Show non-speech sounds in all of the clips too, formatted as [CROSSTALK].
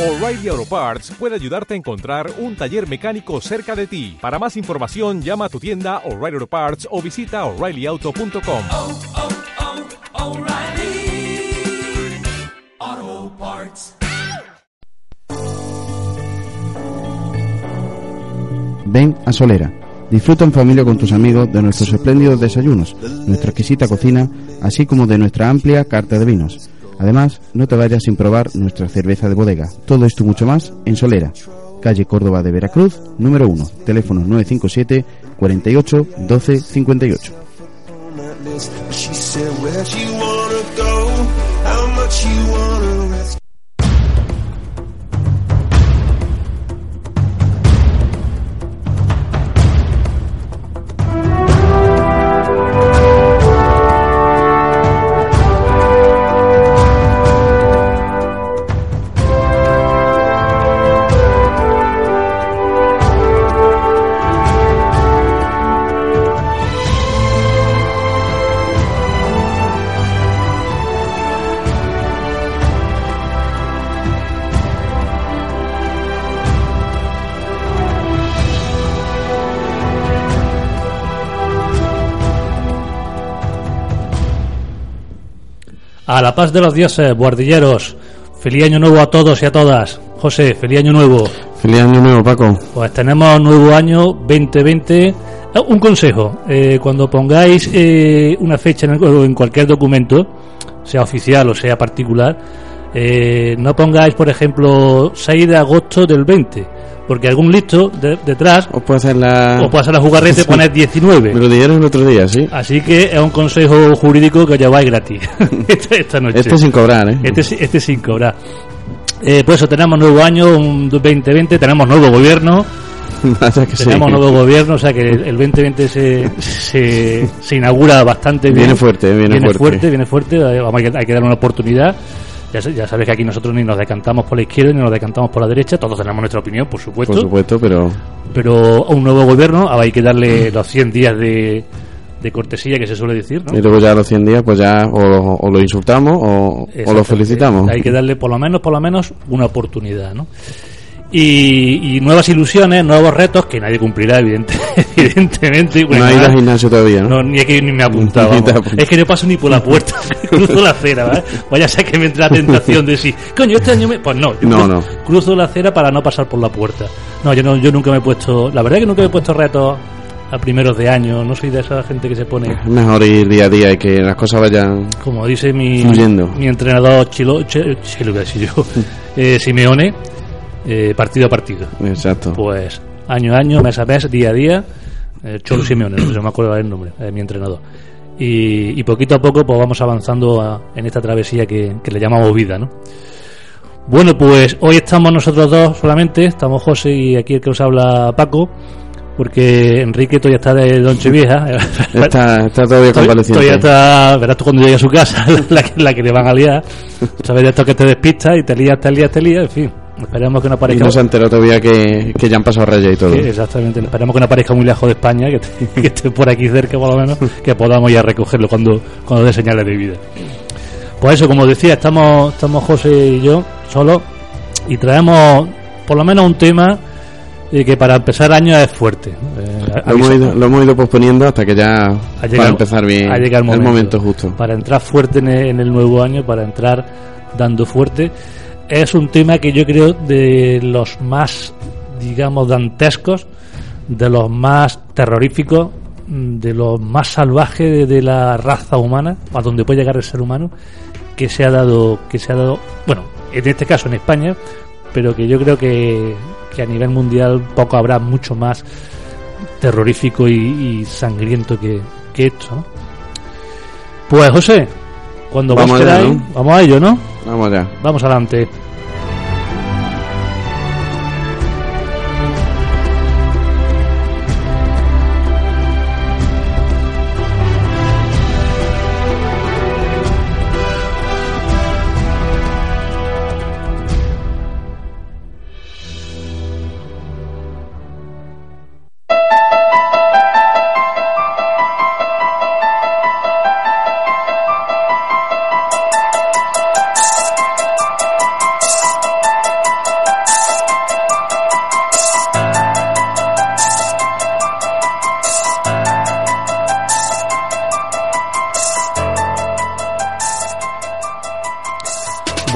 O'Reilly Auto Parts puede ayudarte a encontrar un taller mecánico cerca de ti. Para más información, llama a tu tienda O'Reilly Auto Parts o visita oreillyauto.com. oh, oh, Parts. Ven a Solera. Disfruta en familia con tus amigos de nuestros espléndidos desayunos, nuestra exquisita cocina, así como de nuestra amplia carta de vinos. Además, no te vayas sin probar nuestra cerveza de bodega. Todo esto y mucho más en Solera, calle Córdoba de Veracruz, número 1, teléfono 957 48 12 58. A la paz de los dioses, guardilleros. Feliz año nuevo a todos y a todas. José, feliz año nuevo. Feliz año nuevo, Paco. Pues tenemos nuevo año 2020. Eh, Un consejo, eh, cuando pongáis eh, una fecha en, el- en cualquier documento, sea oficial o sea particular, eh, no pongáis, por ejemplo, 6 de agosto del 20, porque algún listo de- detrás Os puedo hacer la... o puede hacer la jugarreta y [LAUGHS] poner 19. Me lo dijeron el otro día, ¿sí? Así que es un consejo jurídico que os lleváis gratis [LAUGHS] esta, esta noche. Este sin cobrar, ¿eh? Este, este sin cobrar. Eh, por eso tenemos nuevo año, un 2020, tenemos nuevo gobierno, [LAUGHS] sí. tenemos nuevo gobierno, o sea que el 2020 se, se, se inaugura bastante bien. Viene fuerte, viene fuerte. fuerte. viene fuerte, vamos, hay, que, hay que darle una oportunidad. Ya, ya sabes que aquí nosotros ni nos decantamos por la izquierda ni nos decantamos por la derecha, todos tenemos nuestra opinión, por supuesto, Por supuesto, pero... pero a un nuevo gobierno ahora hay que darle los 100 días de, de cortesía que se suele decir, ¿no? Y luego ya a los 100 días, pues ya o, o lo insultamos o, o lo felicitamos. Hay que darle por lo menos, por lo menos, una oportunidad, ¿no? Y, y nuevas ilusiones, nuevos retos que nadie cumplirá, evidente, [LAUGHS] evidentemente. No ha ido al gimnasio todavía, ¿no? no, ni es que ni me he [LAUGHS] apuntado. Es que no paso ni por la puerta, [LAUGHS] cruzo la acera, ¿vale? Vaya a ser que me entre la tentación de decir, coño, este año me. Pues no, yo No, no. cruzo la acera para no pasar por la puerta. No, yo no, yo nunca me he puesto. La verdad es que nunca me he puesto retos a primeros de año. No soy de esa gente que se pone. Mejor ir día a día y que las cosas vayan... como dice mi, Fluyendo. mi entrenador Chilo, Chilo, decir yo, eh, Simeone, eh, partido a partido. Exacto. Pues año a año, mes a mes, día a día, eh, Cholo Simeone, no sé si me acuerdo el nombre, eh, mi entrenador. Y, y poquito a poco pues vamos avanzando a- en esta travesía que, que le llamamos vida, ¿no? Bueno, pues hoy estamos nosotros dos solamente, estamos José y aquí el que os habla Paco, porque Enrique todavía está de Donche Vieja. [LAUGHS] [LAUGHS] Está, está todavía Todavía, convaleciente. todavía está, verás tú cuando llegue a su casa, [LAUGHS] la, que- la que le van a liar. Sabes de esto que te despistas y te lías, te lías, te lías, en fin. Esperemos que no Y aparezca. no se enteró todavía que, que ya han pasado Reyes y todo. exactamente, esperemos que no aparezca muy lejos de España, que, esté- [LAUGHS] que esté por aquí cerca por lo menos, [LAUGHS] que podamos ir a recogerlo cuando, cuando dé señales de vida. Pues eso, como decía, estamos, estamos José y yo solos y traemos por lo menos un tema eh, que para empezar año es fuerte. Eh, Lo hemos, ido, lo hemos ido posponiendo hasta que ya ha para empezar bien ha llegado el momento justo. Para entrar fuerte en el, en el nuevo año, para entrar dando fuerte. Es un tema que yo creo de los más, digamos, dantescos, de los más terroríficos, mm, de los más salvajes de, de la raza humana, a donde puede llegar el ser humano, que se ha dado, que se ha dado, bueno, en este caso en España, pero que yo creo que, que a nivel mundial poco habrá mucho más terrorífico y, y sangriento que, que esto. ¿no? Pues José, cuando Vamos vos queráis, ¿no? vamos a ello, ¿no? Vamos allá. Vamos adelante.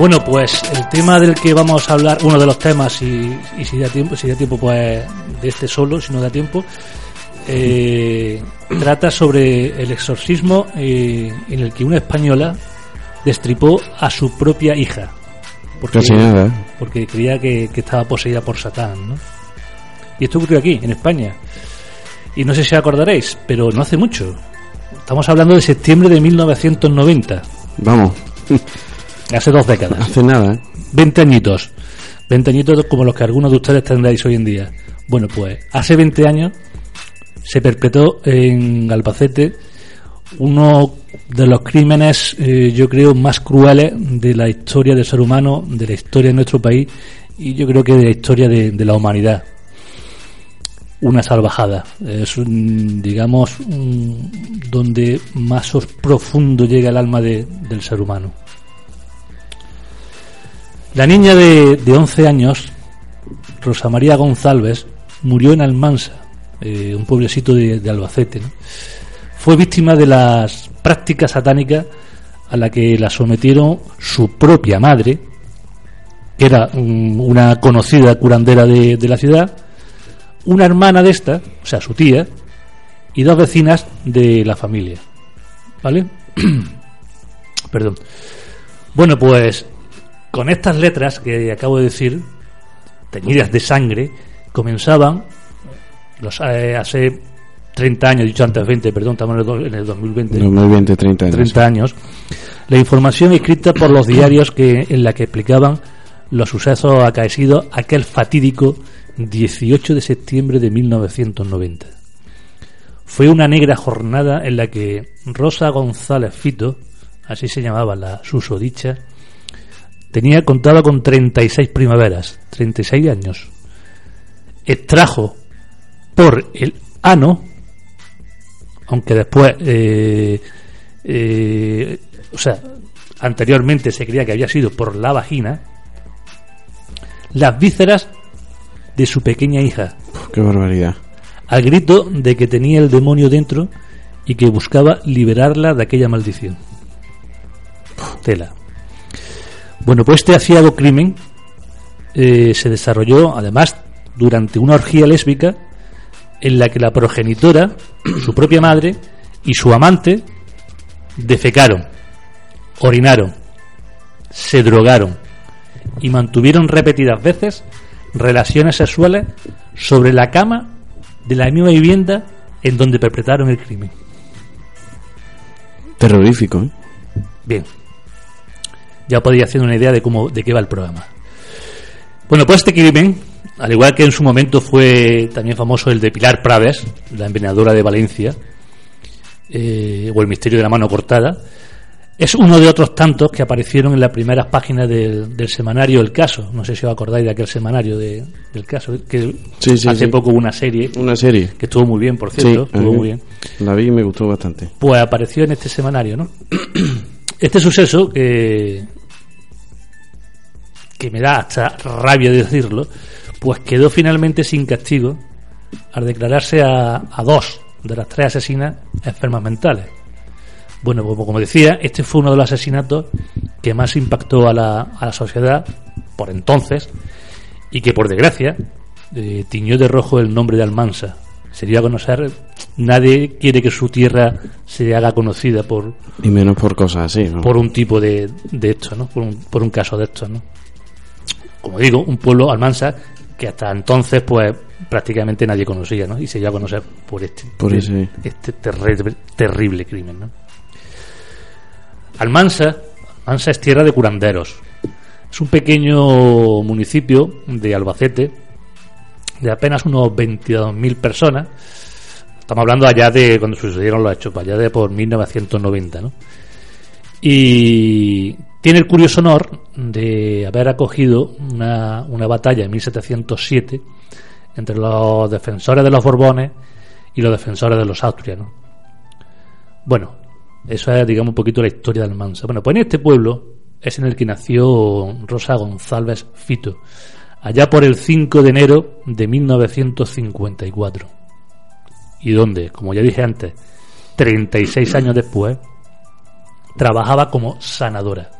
Bueno, pues el tema del que vamos a hablar, uno de los temas, y, y si da tiempo, si da tiempo, pues de este solo, si no da tiempo, eh, trata sobre el exorcismo eh, en el que una española destripó a su propia hija. Porque, Casi nada, ¿eh? porque creía que, que estaba poseída por Satán, ¿no? Y esto ocurrió aquí, en España. Y no sé si acordaréis, pero no hace mucho. Estamos hablando de septiembre de 1990, Vamos, [LAUGHS] hace dos décadas. hace nada, ¿eh? 20 añitos. 20 añitos como los que algunos de ustedes tendréis hoy en día. Bueno, pues hace 20 años se perpetró en Albacete uno de los crímenes, eh, yo creo, más crueles de la historia del ser humano, de la historia de nuestro país y yo creo que de la historia de, de la humanidad. Una salvajada. Es, un, digamos, un- donde más os profundo llega el alma de- del ser humano. La niña de, de 11 años, Rosa María González, murió en Almansa, eh, un pueblecito de, Albacete. Fue víctima de las prácticas satánicas a la que la sometieron su propia madre, que era mm, una conocida curandera de, de la ciudad, una hermana de esta, o sea, su tía, y dos vecinas de la familia. ¿Vale? [CLEARS THROAT] Perdón. Bueno, pues con estas letras que acabo de decir, teñidas de sangre, comenzaban los, eh, hace 30 años, dicho antes 20, perdón, estamos en el, do- en el 2020. 2020, 30 años. 30 años, la información escrita por los diarios que en la que explicaban los sucesos acaecidos aquel fatídico 18 de septiembre de 1990. Fue una negra jornada en la que Rosa González Fito, así se llamaba la susodicha, tenía contaba con 36 primaveras, 36 años. Extrajo por el ano aunque después, eh, eh, o sea, anteriormente se creía que había sido por la vagina, las vísceras de su pequeña hija, qué barbaridad. al grito de que tenía el demonio dentro y que buscaba liberarla de aquella maldición. Tela. Bueno, pues este aciago crimen eh, se desarrolló además durante una orgía lésbica en la que la progenitora, [CLEARS THROAT] su propia madre y su amante defecaron, orinaron, se drogaron y mantuvieron repetidas veces relaciones sexuales sobre la cama de la misma vivienda en donde perpetraron el crimen. Terrorífico, ¿eh? Bien. Ya podéis hacer una idea de cómo de qué va el programa. Bueno, pues este crimen, al igual que en su momento fue también famoso el de Pilar Prades, la envenenadora de Valencia, eh, o el misterio de la mano cortada, es uno de otros tantos que aparecieron en las primeras páginas del, del semanario El Caso. No sé si os acordáis de aquel semanario de- del caso, que Sí, sí, hace sí. poco hubo una serie Una serie. que estuvo muy bien, por cierto, estuvo muy bien La vi y me gustó bastante. pues apareció en este semanario, ¿no? [CLEARS THROAT] Este suceso que que me da hasta rabia decirlo, pues quedó finalmente sin castigo al declararse a, a dos de las tres asesinas enfermas mentales. Bueno, como, como decía, este fue uno de los asesinatos que más impactó a la, a la sociedad por entonces y que por desgracia eh, tiñó de rojo el nombre de Almansa. Sería conocer, nadie quiere que su tierra se haga conocida por, Y menos por cosas así, ¿no? por un tipo de, de esto, ¿no? Por un, por un caso de estos, ¿no? Como digo, un pueblo Almansa que hasta entonces, pues, prácticamente nadie conocía, ¿no? Y se dio a conocer por este, Por ese. este terrible, terrible crimen, ¿no? Almansa, Almansa es tierra de curanderos. Es un pequeño municipio de Albacete de apenas unos 22.000 personas. Estamos hablando allá de cuando sucedieron los hechos, allá de por 1990, ¿no? Y tiene el curioso honor de haber acogido una, una batalla en 1707 entre los defensores de los Borbones y los defensores de los austrianos. Bueno, eso es, digamos, un poquito la historia de Almansa. Bueno, pues en este pueblo es en el que nació Rosa González Fito, allá por el 5 de enero de 1954. Y donde, como ya dije antes, 36 años después, trabajaba como sanadora.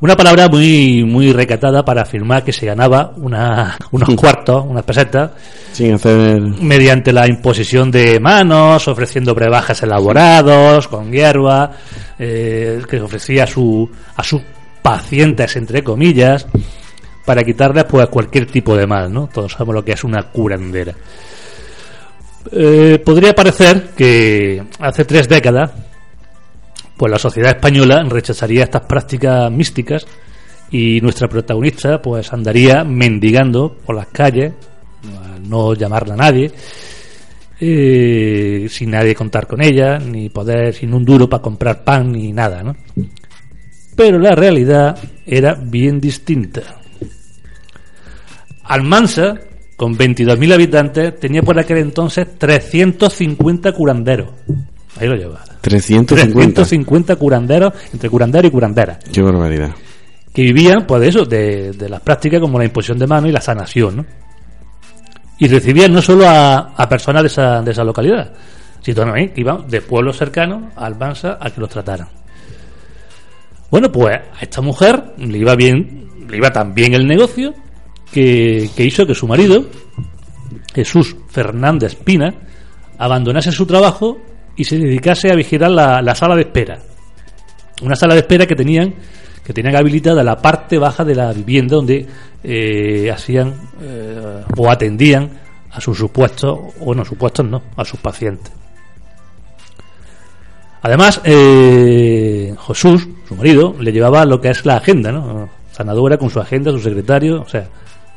Una palabra muy muy recatada para afirmar que se ganaba una, [LAUGHS] unos cuartos, unas pesetas, Sin hacer. mediante la imposición de manos, ofreciendo brebajes elaborados, con hierba, eh, que ofrecía a, su, a sus pacientes, entre comillas, para quitarles pues cualquier tipo de mal, ¿no? Todos sabemos lo que es una curandera. Eh, podría parecer que hace tres décadas, pues la sociedad española rechazaría estas prácticas místicas y nuestra protagonista pues andaría mendigando por las calles, al no llamarla a nadie, eh, sin nadie contar con ella, ni poder, sin un duro para comprar pan ni nada, ¿no? Pero la realidad era bien distinta. Almansa, con 22.000 habitantes, tenía por aquel entonces 350 curanderos. Ahí lo lleva. 350. 350 curanderos, entre curandero y curandera, Qué barbaridad. que vivían, pues de eso, de, de las prácticas como la imposición de mano y la sanación, ¿no? Y recibían no solo a, a personas de esa, de esa localidad, sino también que iban de pueblos cercanos a Almansa a que los trataran. Bueno, pues a esta mujer le iba bien, le iba tan bien el negocio que, que hizo que su marido, Jesús Fernández Pina, abandonase su trabajo y se dedicase a vigilar la, la sala de espera. Una sala de espera que tenían que tenían habilitada la parte baja de la vivienda donde eh, hacían eh, o atendían a sus supuestos, bueno, supuestos no, a sus pacientes. Además, eh, Jesús, su marido, le llevaba lo que es la agenda, ¿no? Sanadora con su agenda, su secretario, o sea,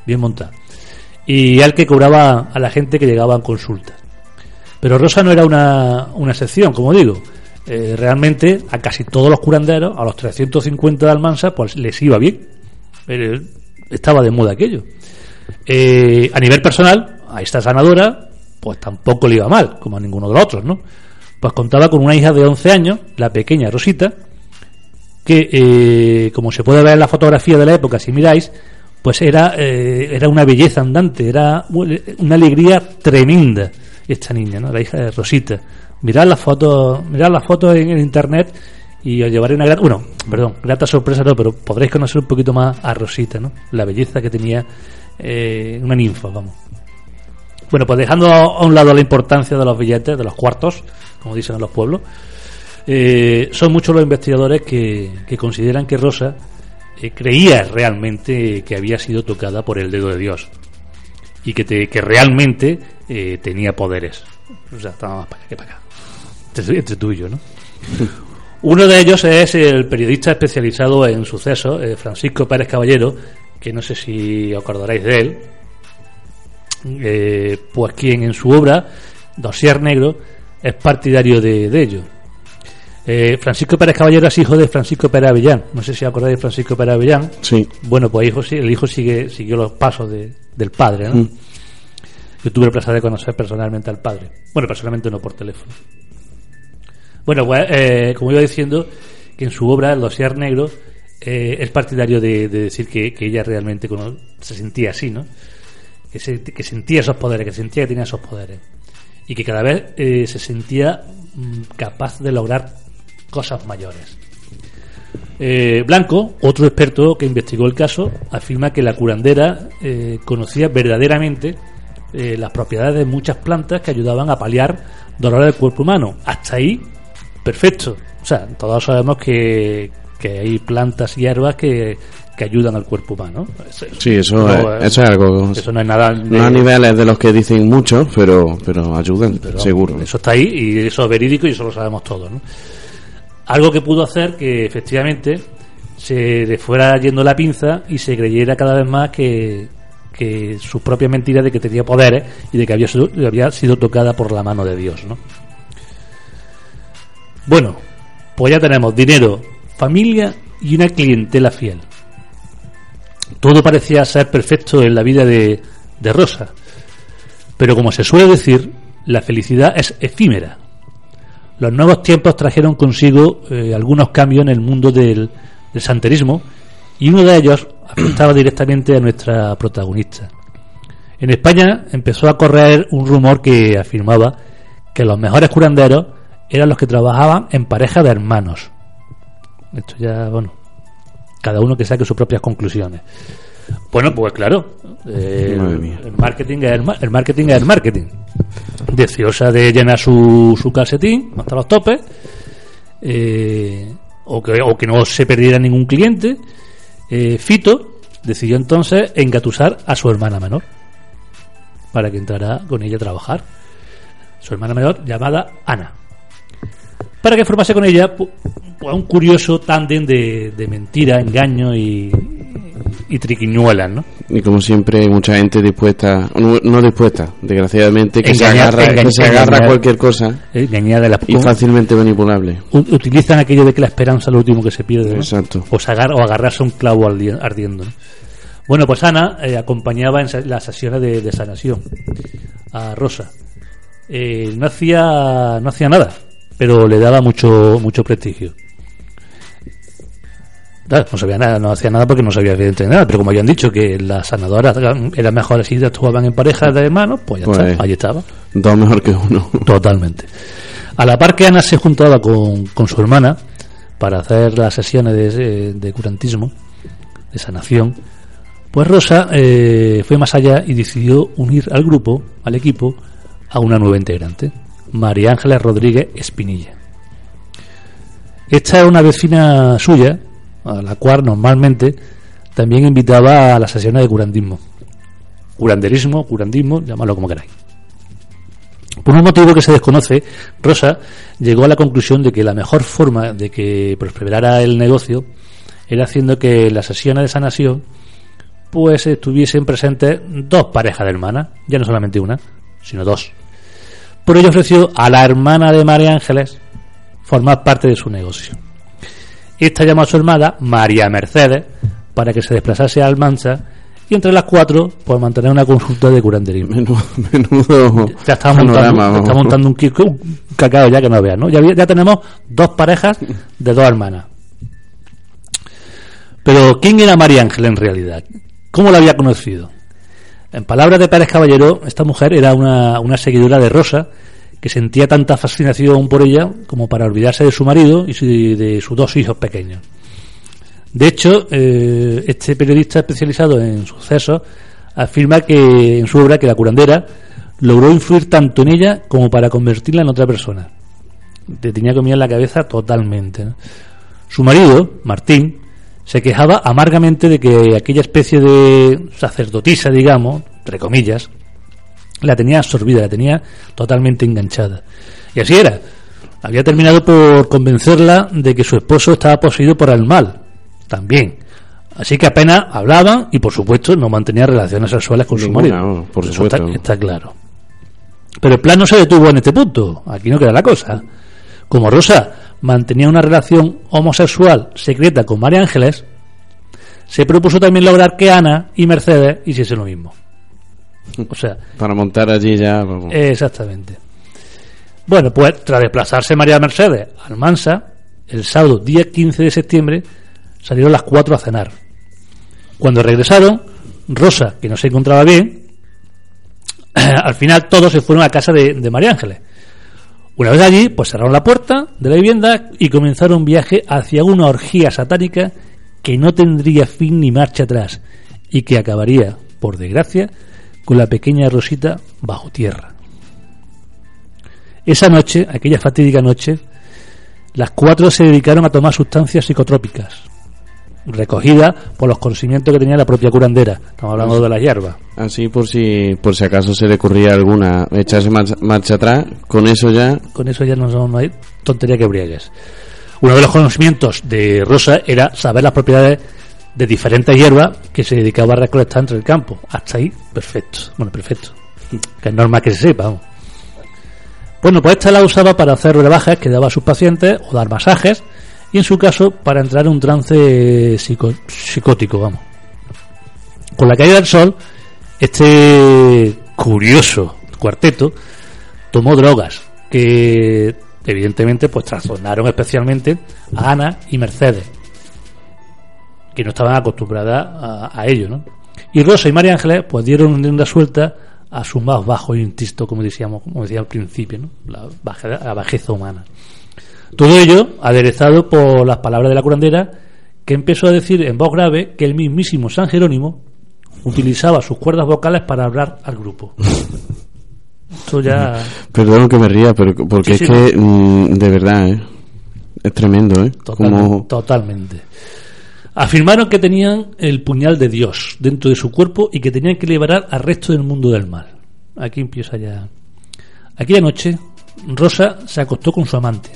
bien montada. Y al que cobraba a la gente que llegaba en consultas. Pero Rosa no era una, una excepción, como digo. Eh, realmente a casi todos los curanderos, a los 350 de Almansa, pues les iba bien. Estaba de moda aquello. Eh, a nivel personal, a esta sanadora, pues tampoco le iba mal, como a ninguno de los otros, ¿no? Pues contaba con una hija de 11 años, la pequeña Rosita, que, eh, como se puede ver en la fotografía de la época, si miráis, pues era, era una belleza andante, era una alegría tremenda esta niña, ¿no? La hija de Rosita. Mirad las fotos, mirad las fotos en, en internet y os llevaré una grata, bueno, perdón, grata sorpresa no, pero podréis conocer un poquito más a Rosita, ¿no? La belleza que tenía eh, una ninfa, vamos. Bueno, pues dejando a un lado la importancia de los billetes, de los cuartos, como dicen en los pueblos, eh, son muchos los investigadores que, que consideran que Rosa eh, creía realmente que había sido tocada por el dedo de Dios y que, te- que realmente eh, tenía poderes. O sea, estaba más para allá que para acá. Entre, entre tú y yo, ¿no? [LAUGHS] Uno de ellos es el periodista especializado en sucesos, eh, Francisco Pérez Caballero, que no sé si acordaréis de él, eh, pues quien en su obra, Dossier Negro, es partidario de, de ello. Eh, Francisco Pérez Caballero es hijo de Francisco Pérez Avellán. No sé si acordáis de Francisco Pérez Avellán. Sí. Bueno, pues hijo, el hijo sigue, siguió los pasos de- del padre, ¿no? Mm. Yo tuve el placer de conocer personalmente al padre. Bueno, personalmente no por teléfono. Bueno, pues eh, como iba diciendo, que en su obra, El dossier negro, eh, es partidario de, de decir que, ella realmente se sentía así, ¿no? Que, se- que sentía esos poderes, que sentía que tenía esos poderes. Y que cada vez eh, se sentía mm, capaz de lograr cosas mayores. Blanco, otro experto que investigó el caso, afirma que la curandera conocía verdaderamente eh, las propiedades de muchas plantas que ayudaban a paliar dolores del cuerpo humano. Hasta ahí, perfecto. O sea, todos sabemos que, que hay plantas y hierbas que, que ayudan al cuerpo humano. Eso, Sí, eso, no, es, eso es algo. eso no es nada. de- No a niveles de los que dicen mucho, pero, pero ayudan, pero seguro. Eso está ahí y eso es verídico y eso lo sabemos todos. ¿no? Algo que pudo hacer que efectivamente se le fuera yendo la pinza y se creyera cada vez más que, que sus propias mentiras de que tenía poderes y de que había sido, había sido tocada por la mano de Dios. ¿no? Bueno, pues ya tenemos dinero, familia y una clientela fiel. Todo parecía ser perfecto en la vida de, de Rosa. Pero como se suele decir, la felicidad es efímera. Los nuevos tiempos trajeron consigo eh, algunos cambios en el mundo del, del santerismo y uno de ellos afectaba directamente a nuestra protagonista. En España empezó a correr un rumor que afirmaba que los mejores curanderos eran los que trabajaban en pareja de hermanos. Esto ya, bueno, cada uno que saque sus propias conclusiones. Bueno, pues claro, eh, el marketing es el, ma- el marketing es el marketing. Deseosa de llenar su, su calcetín hasta los topes, eh, o, que, o que no se perdiera ningún cliente, eh, Fito decidió entonces engatusar a su hermana menor para que entrara con ella a trabajar. Su hermana menor llamada Ana. Para que formase con ella un curioso tándem de, de mentira, engaño y, y triquiñuelas, ¿no? Y como siempre, mucha gente dispuesta, no, no dispuesta, desgraciadamente, que se Engañar- agarra, engañ- que se agarra engañar. cualquier cosa Engañada de la y fácilmente manipulable. Utilizan aquello de que la esperanza es lo último que se pierde ¿no? Exacto. o, agar- o agarrarse a un clavo ardi- ardiendo ¿no? bueno pues Ana eh, acompañaba en las sesiones de, de sanación a Rosa Eh, no hacía no hacía nada pero le daba mucho mucho prestigio Claro, no sabía nada, no hacía nada porque no sabía evidentemente nada, pero como habían dicho que las sanadoras eran mejores si actuaban en parejas de hermanos, pues ya Pues- está, ahí estaba. Dos mejor que uno. Totalmente. A la par que Ana se juntaba con, con su hermana para hacer las sesiones de, de curantismo, de sanación, pues Rosa eh, fue más allá y decidió unir al grupo, al equipo, a una nueva integrante, María Ángeles Rodríguez Espinilla. Esta es una vecina suya, a la cual normalmente también invitaba a las sesiones de curantismo. Curanderismo, curandismo, llamadlo como queráis. Por un motivo que se desconoce, Rosa llegó a la conclusión de que la mejor forma de que prosperara el negocio era haciendo que las sesiones de sanación pues estuviesen presentes dos parejas de hermanas, ya no solamente una, sino dos. Por ello ofreció a la hermana de María Ángeles formar parte de su negocio. Esta llamó a su hermana María Mercedes para que se desplazase a Almanza y entre las cuatro pues mantener una consulta de curanderismo. Menudo, menudo Ya está montando, está montando un, un cacao ya que no veas, ¿no? Ya, tenemos dos parejas de dos hermanas. Pero, ¿quién era María Ángel en realidad? ¿Cómo la había conocido? En palabras de Pérez Caballero, esta mujer era una, una seguidora de Rosa que sentía tanta fascinación por ella como para olvidarse de su marido y de sus dos hijos pequeños. De hecho, eh, este periodista especializado en sucesos afirma que en su obra que la curandera logró influir tanto en ella como para convertirla en otra persona. Tenía comida en la cabeza totalmente. Su marido, Martín, se quejaba amargamente de que aquella especie de sacerdotisa, digamos, entre comillas, la tenía absorbida, la tenía totalmente enganchada. Y así era. Había terminado por convencerla de que su esposo estaba poseído por el mal, también. Así que apenas hablaban y, por supuesto, no mantenía relaciones sexuales con su marido. no, por Eso supuesto. Está, está claro. Pero el plan no se detuvo en este punto. Aquí no queda la cosa. Como Rosa mantenía una relación homosexual secreta con María Ángeles, se propuso también lograr que Ana y Mercedes hiciesen lo mismo. O sea, Para montar allí ya, vamos. Exactamente. Bueno, pues tras desplazarse María Mercedes a Almansa, el sábado día 15 de septiembre salieron las cuatro a cenar. Cuando regresaron, Rosa, que no se encontraba bien, [CLEARS THROAT] al final todos se fueron a casa de, de María Ángeles. Una vez allí, pues cerraron la puerta de la vivienda y comenzaron un viaje hacia una orgía satánica que no tendría fin ni marcha atrás y que acabaría, por desgracia, con la pequeña Rosita bajo tierra. Esa noche, aquella fatídica noche, las cuatro se dedicaron a tomar sustancias psicotrópicas, recogidas por los conocimientos que tenía la propia curandera. Estamos hablando de las hierbas. Así por si por si acaso se le ocurría alguna echarse marcha, marcha atrás, con eso ya Con eso ya no, no hay tontería que briegues. Uno de los conocimientos de Rosa era saber las propiedades de diferentes hierbas que se dedicaba a recolectar entre el campo. Hasta ahí, perfecto. Bueno, perfecto. [LAUGHS] Que es normal que se sepa. Bueno, pues esta la usaba para hacer rebajas que daba a sus pacientes o dar masajes y en su caso para entrar en un trance psico- psicótico, vamos. Con la caída del sol, este curioso cuarteto tomó drogas que evidentemente pues trastornaron especialmente a Ana y Mercedes que no estaban acostumbradas a, a ello ¿no? y Rosa y María Ángeles pues dieron rienda suelta a su más bajo instinto como decíamos como decía al principio ¿no? la, baja- la bajeza humana todo ello aderezado por las palabras de la curandera que empezó a decir en voz grave que el mismísimo San Jerónimo utilizaba sus cuerdas vocales para hablar al grupo. Esto ya... [LAUGHS] Perdón que me ría, pero porque Sí, es que, mm, de verdad, ¿eh? Es tremendo, ¿eh? Totalmente, Como... totalmente. Afirmaron que tenían el puñal de Dios dentro de su cuerpo y que tenían que liberar al resto del mundo del mal. Aquí empieza ya. Aquella noche, Rosa se acostó con su amante.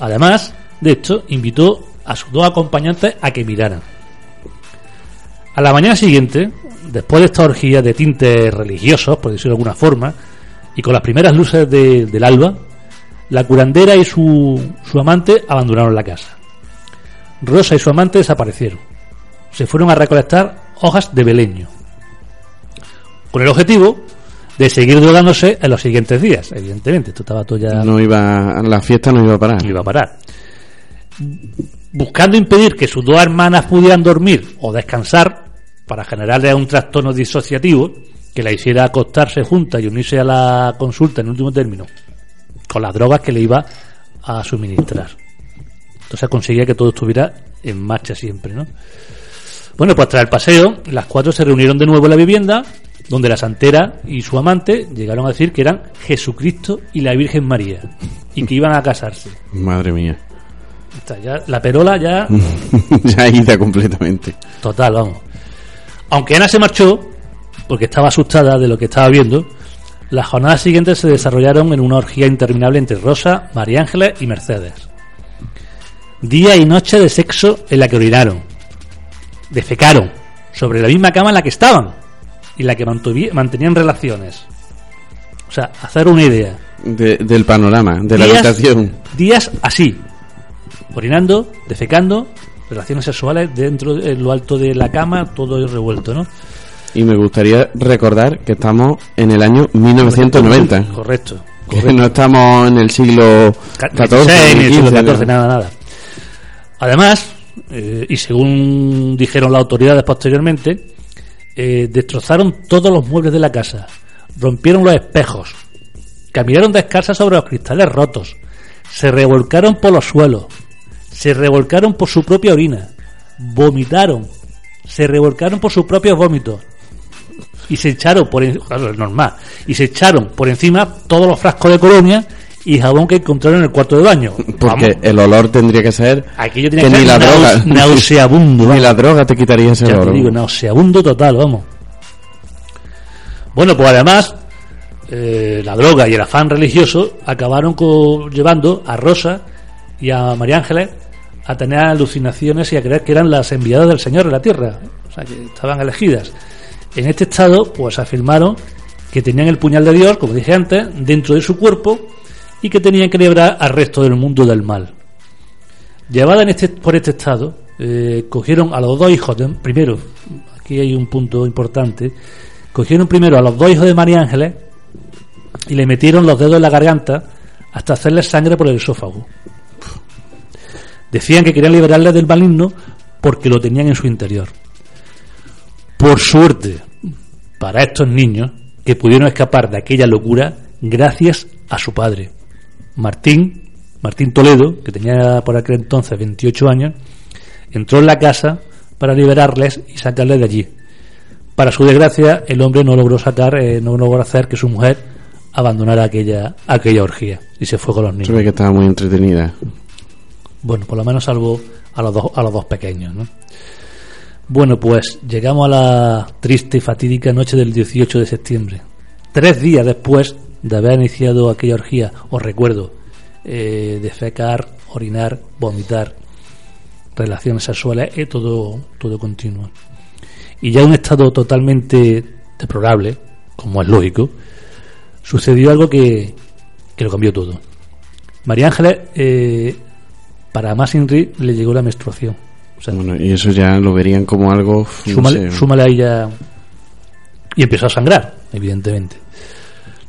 Además, de esto, invitó a sus dos acompañantes a que miraran. A la mañana siguiente, después de esta orgía de tintes religiosos, por decirlo de alguna forma, y con las primeras luces de- del alba, la curandera y su, su amante abandonaron la casa. Rosa y su amante desaparecieron. Se fueron a recolectar hojas de beleño. Con el objetivo de seguir drogándose en los siguientes días, evidentemente. Esto estaba todo ya No iba... La fiesta no iba a parar. no iba a parar. Buscando impedir que sus dos hermanas pudieran dormir o descansar para generarle un trastorno disociativo que la hiciera acostarse juntas y unirse a la consulta en último término con las drogas que le iba a suministrar. Entonces conseguía que todo estuviera en marcha siempre, ¿no? Bueno, pues tras el paseo, las cuatro se reunieron de nuevo en la vivienda, donde la santera y su amante llegaron a decir que eran Jesucristo y la Virgen María, y que iban a casarse. Madre mía. Está ya- la perola ya [LAUGHS] ya ida completamente. total, vamos. Aunque Ana se marchó, porque estaba asustada de lo que estaba viendo, las jornadas siguientes se desarrollaron en una orgía interminable entre Rosa, María Ángeles y Mercedes. Día y noche de sexo en la que orinaron, defecaron, sobre la misma cama en la que estaban y en la que mantenían relaciones. O sea, hacer una idea. De- del panorama, de la Días- habitación. Días así, orinando, defecando, relaciones sexuales dentro de lo alto de la cama, todo revuelto, ¿no? Y me gustaría recordar que estamos en el año 1990. Correcto. Que no estamos en el siglo XIV, 16, ni el siglo XIV, nada, nada. Además, eh, y según dijeron las autoridades posteriormente, eh, destrozaron todos los muebles de la casa, rompieron los espejos, caminaron descalzas sobre los cristales rotos, se revolcaron por los suelos, se revolcaron por su propia orina, vomitaron, se revolcaron por sus propios vómitos y se echaron por claro, normal y se echaron por encima todos los frascos de colonia y jabón que encontraron en el cuarto de baño. Porque Vamos, el olor tendría que ser aquello tiene que que, ni la droga naus- nauseabundo. [LAUGHS] ni la droga te quitaría ese Ya te olor. digo, nauseabundo total, vamos. Bueno, pues además, eh, la droga y el afán religioso acabaron llevando a Rosa y a María Ángeles a tener alucinaciones y a creer que eran las enviadas del Señor en la tierra, o sea, que estaban elegidas. En este estado, pues afirmaron que tenían el puñal de Dios, como dije antes, dentro de su cuerpo y que tenían que librar al resto del mundo del mal. Llevada en este, por este estado, eh, cogieron a los dos hijos, de, primero, aquí hay un punto importante, cogieron primero a los dos hijos de María Ángeles y le metieron los dedos en la garganta hasta hacerles sangre por el esófago. Decían que querían liberarles del maligno porque lo tenían en su interior. Por suerte, para estos niños que pudieron escapar de aquella locura gracias a su padre, Martín, Martín Toledo, que tenía por aquel entonces 28 años, entró en la casa para liberarles y sacarles de allí. Para su desgracia, el hombre no logró sacar, eh, no logró hacer que su mujer abandonara aquella, aquella orgía y se fue con los niños. Se ve que estaba muy entretenida. Bueno, por lo menos salvó a los dos, a los dos pequeños, ¿no? Bueno, pues llegamos a la triste y fatídica noche del 18 de septiembre. Tres días después de haber iniciado aquella orgía, os recuerdo, eh, defecar, orinar, vomitar, relaciones sexuales, eh, todo, todo continuo. Y ya en un estado totalmente deplorable, como es lógico, sucedió algo que, que lo cambió todo. María Ángeles, eh, para más Inri, le llegó la menstruación. O sea, Bueno, y eso ya lo verían como algo. no súmale, sé, súmale a ella. Y empezó a sangrar, evidentemente.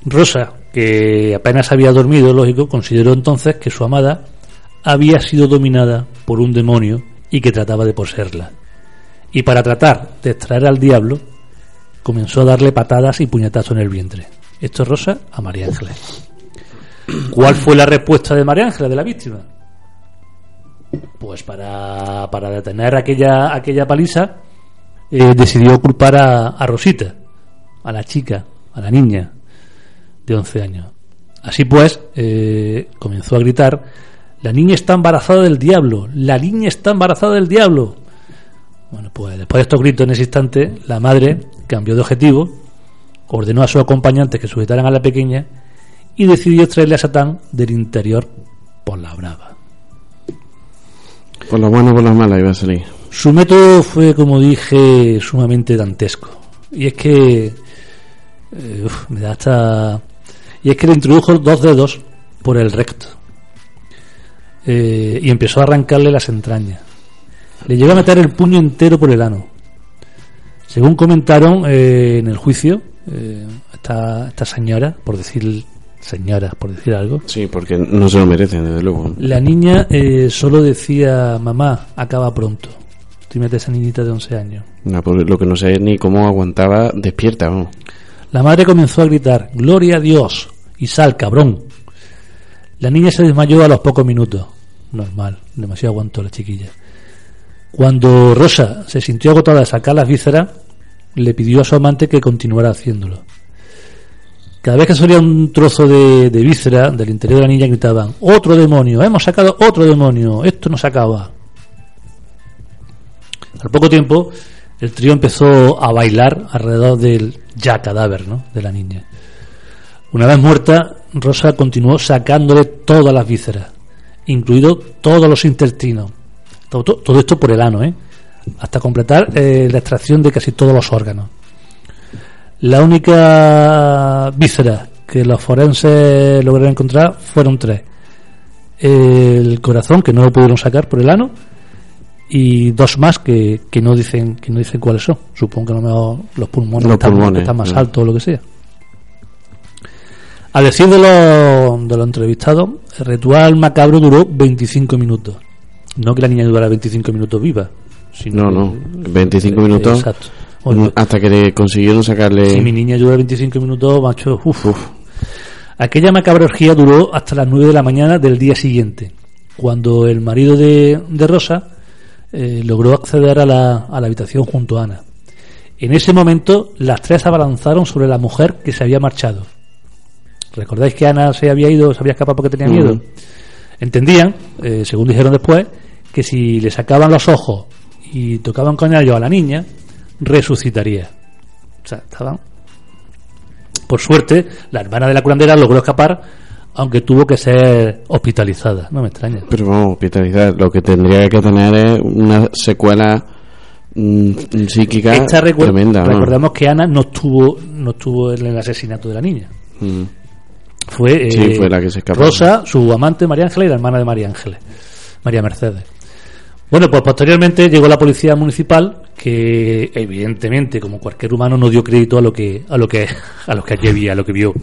Rosa, que apenas había dormido, lógico, consideró entonces que su amada había sido dominada por un demonio y que trataba de poseerla. Y para tratar de extraer al diablo, comenzó a darle patadas y puñetazos en el vientre. Esto es Rosa a María Ángeles. ¿Cuál fue la respuesta de María Ángeles, de la víctima? pues para, para detener aquella, aquella paliza, eh, decidió culpar a Rosita, a la chica, a la niña de 11 años. Así pues, eh, comenzó a gritar, la niña está embarazada del diablo, la niña está embarazada del diablo. Bueno, pues después de estos gritos en ese instante, la madre cambió de objetivo, ordenó a sus acompañantes que sujetaran a la pequeña y decidió traerle a Satán del interior por la brava. Por lo bueno o por lo malo iba a salir. Su método fue, como dije, sumamente dantesco. Y es que. eh, uf, me da hasta. Y es que le introdujo dos dedos por el recto. Eh, y empezó a arrancarle las entrañas. Le llegó a meter el puño entero por el ano. Según comentaron eh, en el juicio, eh, esta, esta señora, por decir señora, por decir algo, Sí, porque no se lo merecen, desde luego. la niña eh, solo decía, mamá, acaba pronto. Tú metes a esa niñita de 11 años. No, pues lo que no sé es ni cómo aguantaba despierta, vamos. La madre comenzó a gritar, Gloria a Dios, y sal, cabrón. La niña se desmayó a los pocos minutos. Normal, demasiado aguantó la chiquilla. Cuando Rosa se sintió agotada de sacar las vísceras, le pidió a su amante que continuara haciéndolo. Cada vez que salía un trozo de, de víscera del interior de la niña gritaban, otro demonio, hemos sacado otro demonio, esto no se acaba. Al poco tiempo, el trío empezó a bailar alrededor del ya cadáver ¿no? de la niña. Una vez muerta, Rosa continuó sacándole todas las vísceras, incluido todos los intestinos. Todo, esto por el ano, ¿eh? hasta completar eh, la extracción de casi todos los órganos. La única víscera que los forenses lograron encontrar fueron tres. El corazón, que no lo pudieron sacar por el ano, y dos más que, que no dicen que no dicen cuáles son. Supongo que a lo mejor los pulmones, Los están, pulmones, están más sí. altos o lo que sea. A decir de los, de los entrevistados, el ritual macabro duró 25 minutos. No que la niña durara 25 minutos viva. Sino No, que- no. 25 minutos. Exacto. Bueno, Hasta que le consiguieron sacarle. si mi niña dura 25 minutos, macho, uf. Aquella macabra orgía duró hasta las 9 de la mañana del día siguiente, cuando el marido de, de Rosa eh, logró acceder a la, a la habitación junto a Ana. En ese momento, las tres abalanzaron sobre la mujer que se había marchado. ¿Recordáis que Ana se había ido, se había escapado porque tenía miedo? Entendían, eh, según dijeron después, que si le sacaban los ojos y tocaban con ellos a la niña, resucitaría. O sea, estaban. Por suerte, la hermana de la curandera logró escapar, aunque tuvo que ser hospitalizada. No me extraña. Pero vamos, hospitalizar. Lo que tendría que tener es una secuela mm, psíquica Esta recu- tremenda. ¿no? recordemos que Ana no estuvo, no estuvo en el asesinato de la niña. Mm. Fue, eh, Sí, fue la que se escapó. Rosa, su amante María Ángeles y la hermana de María Ángeles, María Mercedes. Bueno, pues posteriormente llegó la policía municipal que evidentemente, como cualquier humano, no dio crédito a lo que a lo que a lo que allí había, a lo que vio.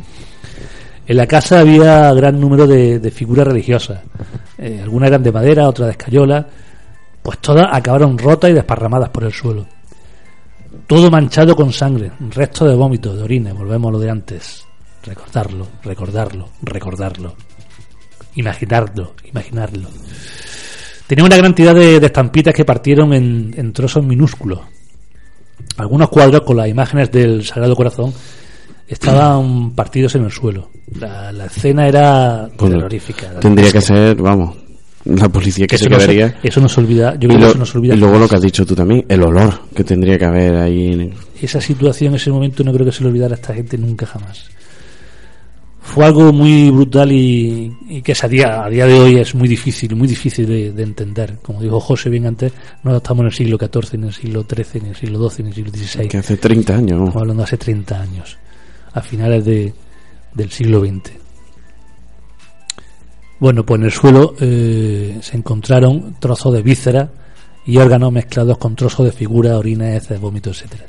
En la casa había gran número de, de figuras religiosas. Eh, algunas eran de madera, otras de escayola. Pues todas acabaron rotas y desparramadas por el suelo. Todo manchado con sangre, restos de vómito, de orina, volvemos a lo de antes. Recordarlo, recordarlo, recordarlo. Imaginarlo, imaginarlo. Tenía una gran cantidad de, estampitas que partieron en, en trozos minúsculos. Algunos cuadros con las imágenes del Sagrado Corazón estaban partidos en el suelo. La, la escena era Bueno, terrorífica. Tendría que ser, vamos, la policía que eso se no se- quedaría. eso no se olvida. Yo creo que lo- eso no se olvida. y luego lo que has dicho tú también, el olor que tendría que haber ahí. en- esa situación, ese momento, no creo que se le olvidara a esta gente nunca jamás. Fue algo muy brutal y, y que a día, a día de hoy es muy difícil, muy difícil de, de entender. Como dijo José bien antes, no estamos en el siglo XIV, en el siglo XIII, en el siglo XII, en el siglo XVI. Que hace 30 años. Estamos hablando de hace 30 años, a finales de, del siglo XX. Bueno, pues en el suelo eh, se encontraron trozos de vísceras y órganos mezclados con trozos de figura, orina, heces, vómitos, etcétera.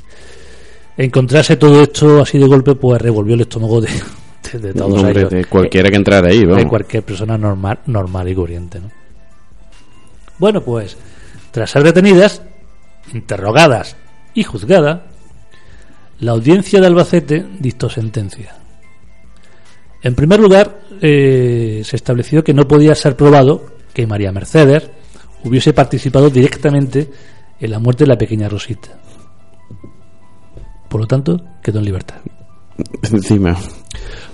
Encontrarse todo esto así de golpe, pues revolvió el estómago de, de, de todos Hombre, ellos. de cualquiera que entrara ahí, de vamos. cualquier persona normal, normal y corriente. ¿no? Bueno, pues tras ser detenidas, interrogadas y juzgadas, la audiencia de Albacete dictó sentencia. En primer lugar, eh, se estableció que no podía ser probado que María Mercedes hubiese participado directamente en la muerte de la pequeña Rosita. Por lo tanto, quedó en libertad. Encima.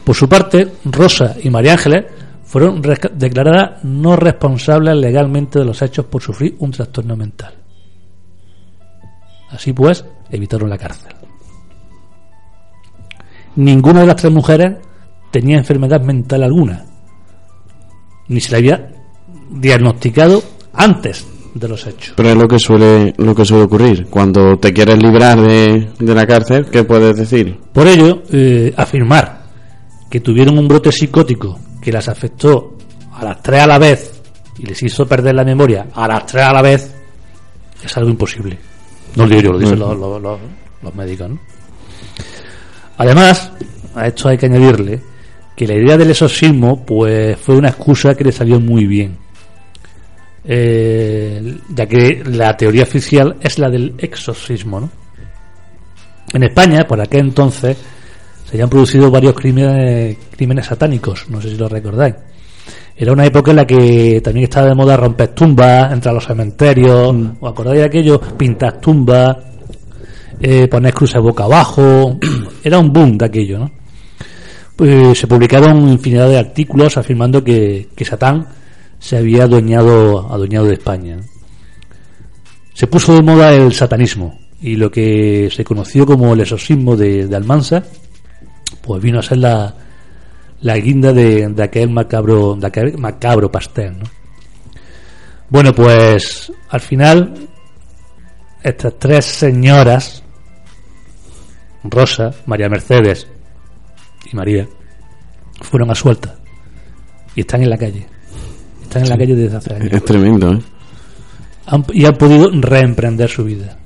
Por su parte, Rosa y María Ángeles fueron declaradas no responsables legalmente de los hechos por sufrir un trastorno mental. Así pues, evitaron la cárcel. Ninguna de las tres mujeres tenía enfermedad mental alguna, ni se le había diagnosticado antes de los hechos. Pero es lo que suele, lo que suele ocurrir. Cuando te quieres librar de, de la cárcel, ¿qué puedes decir? Por ello, eh, afirmar que tuvieron un brote psicótico que las afectó a las tres a la vez y les hizo perder la memoria a las tres a la vez es algo imposible. No lo digo yo, lo dicen los, los- los- los médicos. ¿no? Además, a esto hay que añadirle que la idea del exorcismo pues fue una excusa que le salió muy bien. Eh, ya que la teoría oficial es la del exorcismo, ¿no? En España, por aquel entonces, se habían producido varios crímenes, crímenes satánicos, no sé si lo recordáis. Era una época en la que también estaba de moda romper tumbas, entrar a los cementerios, ¿os acordáis de aquello? Pintar tumbas, eh, poner cruces boca abajo, [CLEARS THROAT] era un boom de aquello, ¿no? Pues se publicaron infinidad de artículos afirmando que, que Satán se había adueñado, adueñado de España. Se puso de moda el satanismo y lo que se conoció como el exorcismo de, de Almansa, pues vino a ser la, la guinda de, de aquel macabro, de aquel macabro pastel, ¿no? Bueno, pues al final estas tres señoras, Rosa, María Mercedes y María, fueron a suelta y están en la calle. Están en la calle desde hace años Es tremendo, ¿eh? han- y han podido reemprender su vida.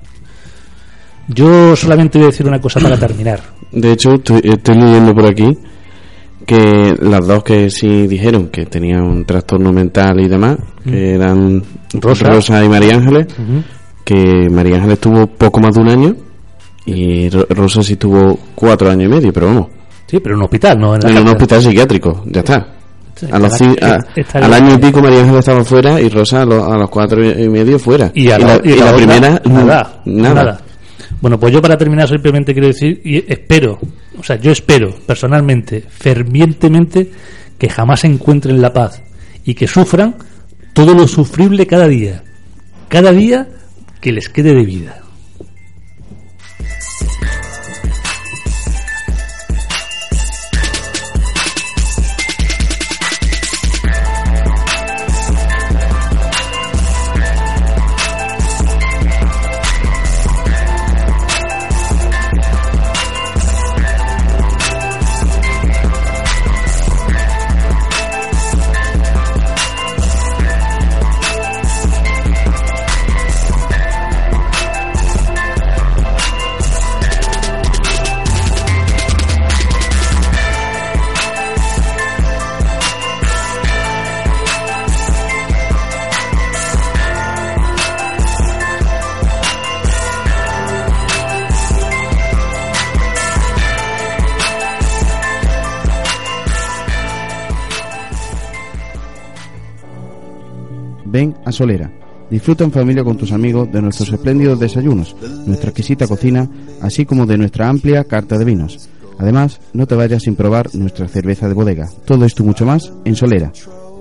Yo solamente voy a decir una cosa para [COUGHS] terminar. De hecho, estoy, estoy leyendo por aquí que las dos que sí dijeron que tenían un trastorno mental y demás, que eran Rosa. Rosa, y María Ángeles, que María Ángeles tuvo poco más de un año y Ro- Rosa sí tuvo cuatro años y medio, pero vamos, Sí, pero en un hospital, no en un hospital psiquiátrico, ya está. A los, a- al año y pico María Ángeles estaba fuera y Rosa a los, a los cuatro y medio fuera. Y, a la, y y la otra, primera, nada, nada. nada. Bueno, pues yo para terminar simplemente quiero decir, y espero, o sea, yo espero personalmente, fervientemente, que jamás encuentren la paz y que sufran todo lo sufrible cada día. Cada día que les quede de vida. Solera. Disfruta en familia con tus amigos de nuestros espléndidos desayunos, nuestra exquisita cocina, así como de nuestra amplia carta de vinos. Además, no te vayas sin probar nuestra cerveza de bodega. Todo esto y mucho más en Solera,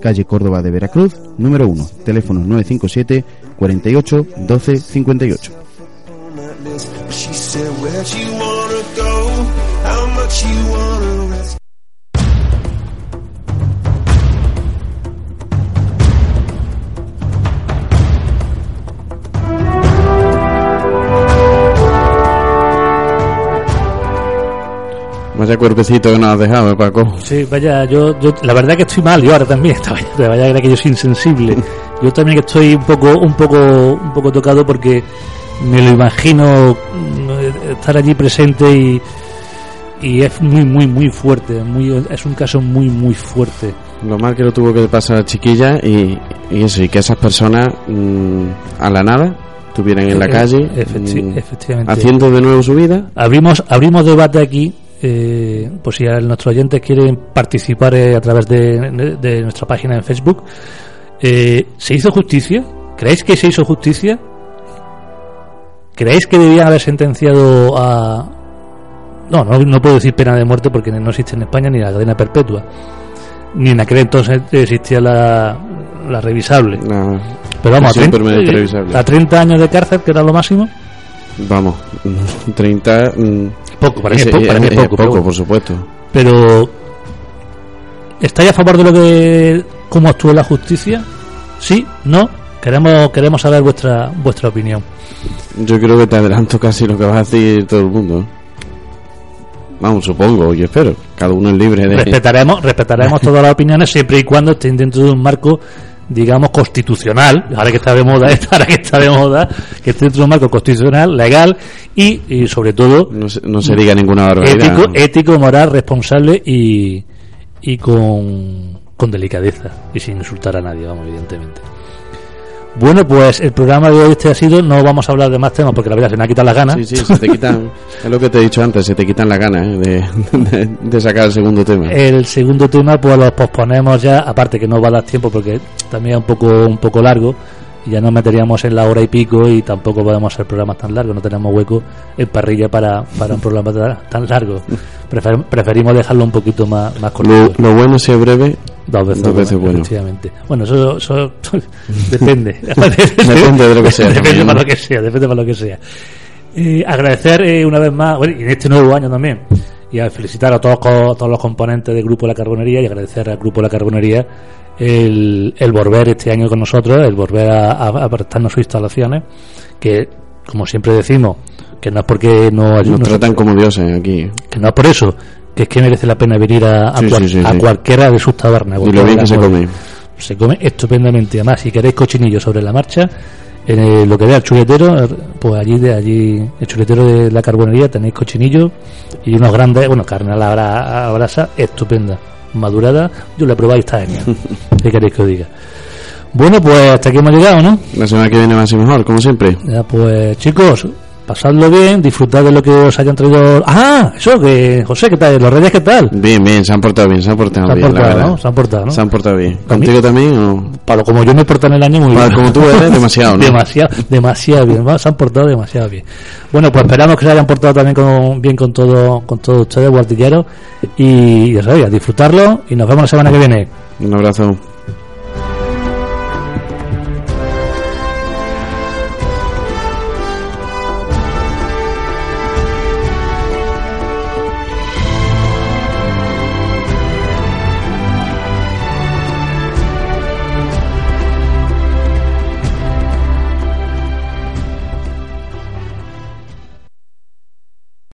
calle Córdoba de Veracruz, número 1, teléfono 957 48 12 58. Vaya cuerpecito que nos has dejado, ¿eh, Paco. Sí, vaya, yo, yo la verdad que estoy mal, yo ahora también, [LAUGHS] vaya, vaya que yo soy insensible. [LAUGHS] Yo también estoy un poco, un poco, un poco tocado porque me lo imagino mm, estar allí presente y, y es muy, muy, muy fuerte, muy, es un caso muy, muy fuerte. Lo mal que lo tuvo que pasar a chiquilla y, y eso, y que esas personas mm, a la nada estuvieran en la calle efecti- mm, efectivamente. haciendo de nuevo su vida. Abrimos, abrimos debate aquí, eh, por si a nuestros oyentes quieren participar eh, a través de, de nuestra página en Facebook. Eh, ¿Se hizo justicia ¿Creéis que se hizo justicia? ¿Creéis que debían haber sentenciado a... No, no, no puedo decir pena de muerte porque no existe en España ni la cadena perpetua. Ni en aquel entonces existía la, la revisable. Pero vamos, a prisión 30, permanente eh, revisable. a 30 años de cárcel, que era lo máximo. Vamos, 30. mm, Poco, para mí es ese- poco, para mí es poco, bueno. por supuesto. Pero ¿estáis a favor de lo que cómo actúa la justicia? Sí, no. Queremos queremos saber vuestra vuestra opinión. Yo creo que te adelanto casi lo que va a decir todo el mundo. Vamos, supongo, yo espero. Cada uno es libre de. Respetaremos respetaremos todas las opiniones siempre y cuando estén dentro de un marco digamos constitucional, ahora que está de moda, [LAUGHS] ahora que está de moda, que esté dentro de un marco constitucional, legal y, y sobre todo No se, no se diga ninguna barbaridad. ético, ético, moral, responsable y, y con, con delicadeza y sin insultar a nadie, vamos, evidentemente. Bueno, pues el programa de hoy este ha sido, no vamos a hablar de más temas porque la verdad se me ha quitado las ganas. Sí, sí, se te quitan. [LAUGHS] es lo que te he dicho antes, se te quitan las ganas ¿eh? de, de, de sacar el segundo tema. El segundo tema pues lo posponemos ya, aparte que no va a dar tiempo porque también es un poco, un poco largo y ya nos meteríamos en la hora y pico y tampoco podemos hacer programas tan largos, no tenemos hueco en parrilla para, para un programa tan, largo. [LAUGHS] Prefer- preferimos dejarlo un poquito más, más Lo, lo bueno es ser breve. Dos veces, Dos veces bueno. efectivamente. Bueno, eso, eso [LAUGHS] [LAUGHS] [LAUGHS] depende. Depende de lo que sea Depende para lo que sea, depende para lo que sea. Eh, agradecer eh, una vez más, bueno, y en este nuevo año también, y a felicitar a todos, co- todos los componentes del Grupo La Carbonería y agradecer al Grupo La Carbonería el, el volver este año con nosotros, el volver a, a- a prestarnos sus instalaciones, que, como siempre decimos, que no es porque no, Nos no- tratan como dioses aquí. que no es por eso, que es que merece la pena venir a, a Sí, cual- sí, sí, a cualquiera de sus tabernas. Y lo bien que se come. Se come estupendamente. Además, si queréis cochinillo sobre la marcha, en el- lo que vea el chuletero, eh, pues allí, de allí, el chuletero de la carbonería, tenéis cochinillo y unos grandes, bueno, carne a la, bra- a la brasa, estupenda, madurada. Yo la he probado y está genial. [LAUGHS] ¿Qué queréis que os diga? Bueno, pues hasta aquí hemos llegado, ¿no? La semana que viene más y mejor, como siempre. Ya, pues chicos, pasadlo bien, disfrutad de lo que os hayan traído. Ah, eso, que José, ¿qué tal? ¿Los reyes qué tal? Bien, bien, se han portado bien, se han portado Se han bien, portado. ¿no? Se han portado, ¿no? Se han portado bien. ¿Contigo también o...? Para como yo me porto en el año muy Para bien. como tú eres, [LAUGHS] demasiado, ¿no? demasiado, demasiado bien. ¿no? Se han portado demasiado bien. Bueno, pues esperamos que se hayan portado también con, bien con todo, con todos ustedes, guardilleros. Y ya sabéis, a disfrutarlo. Y nos vemos la semana que viene. Un abrazo.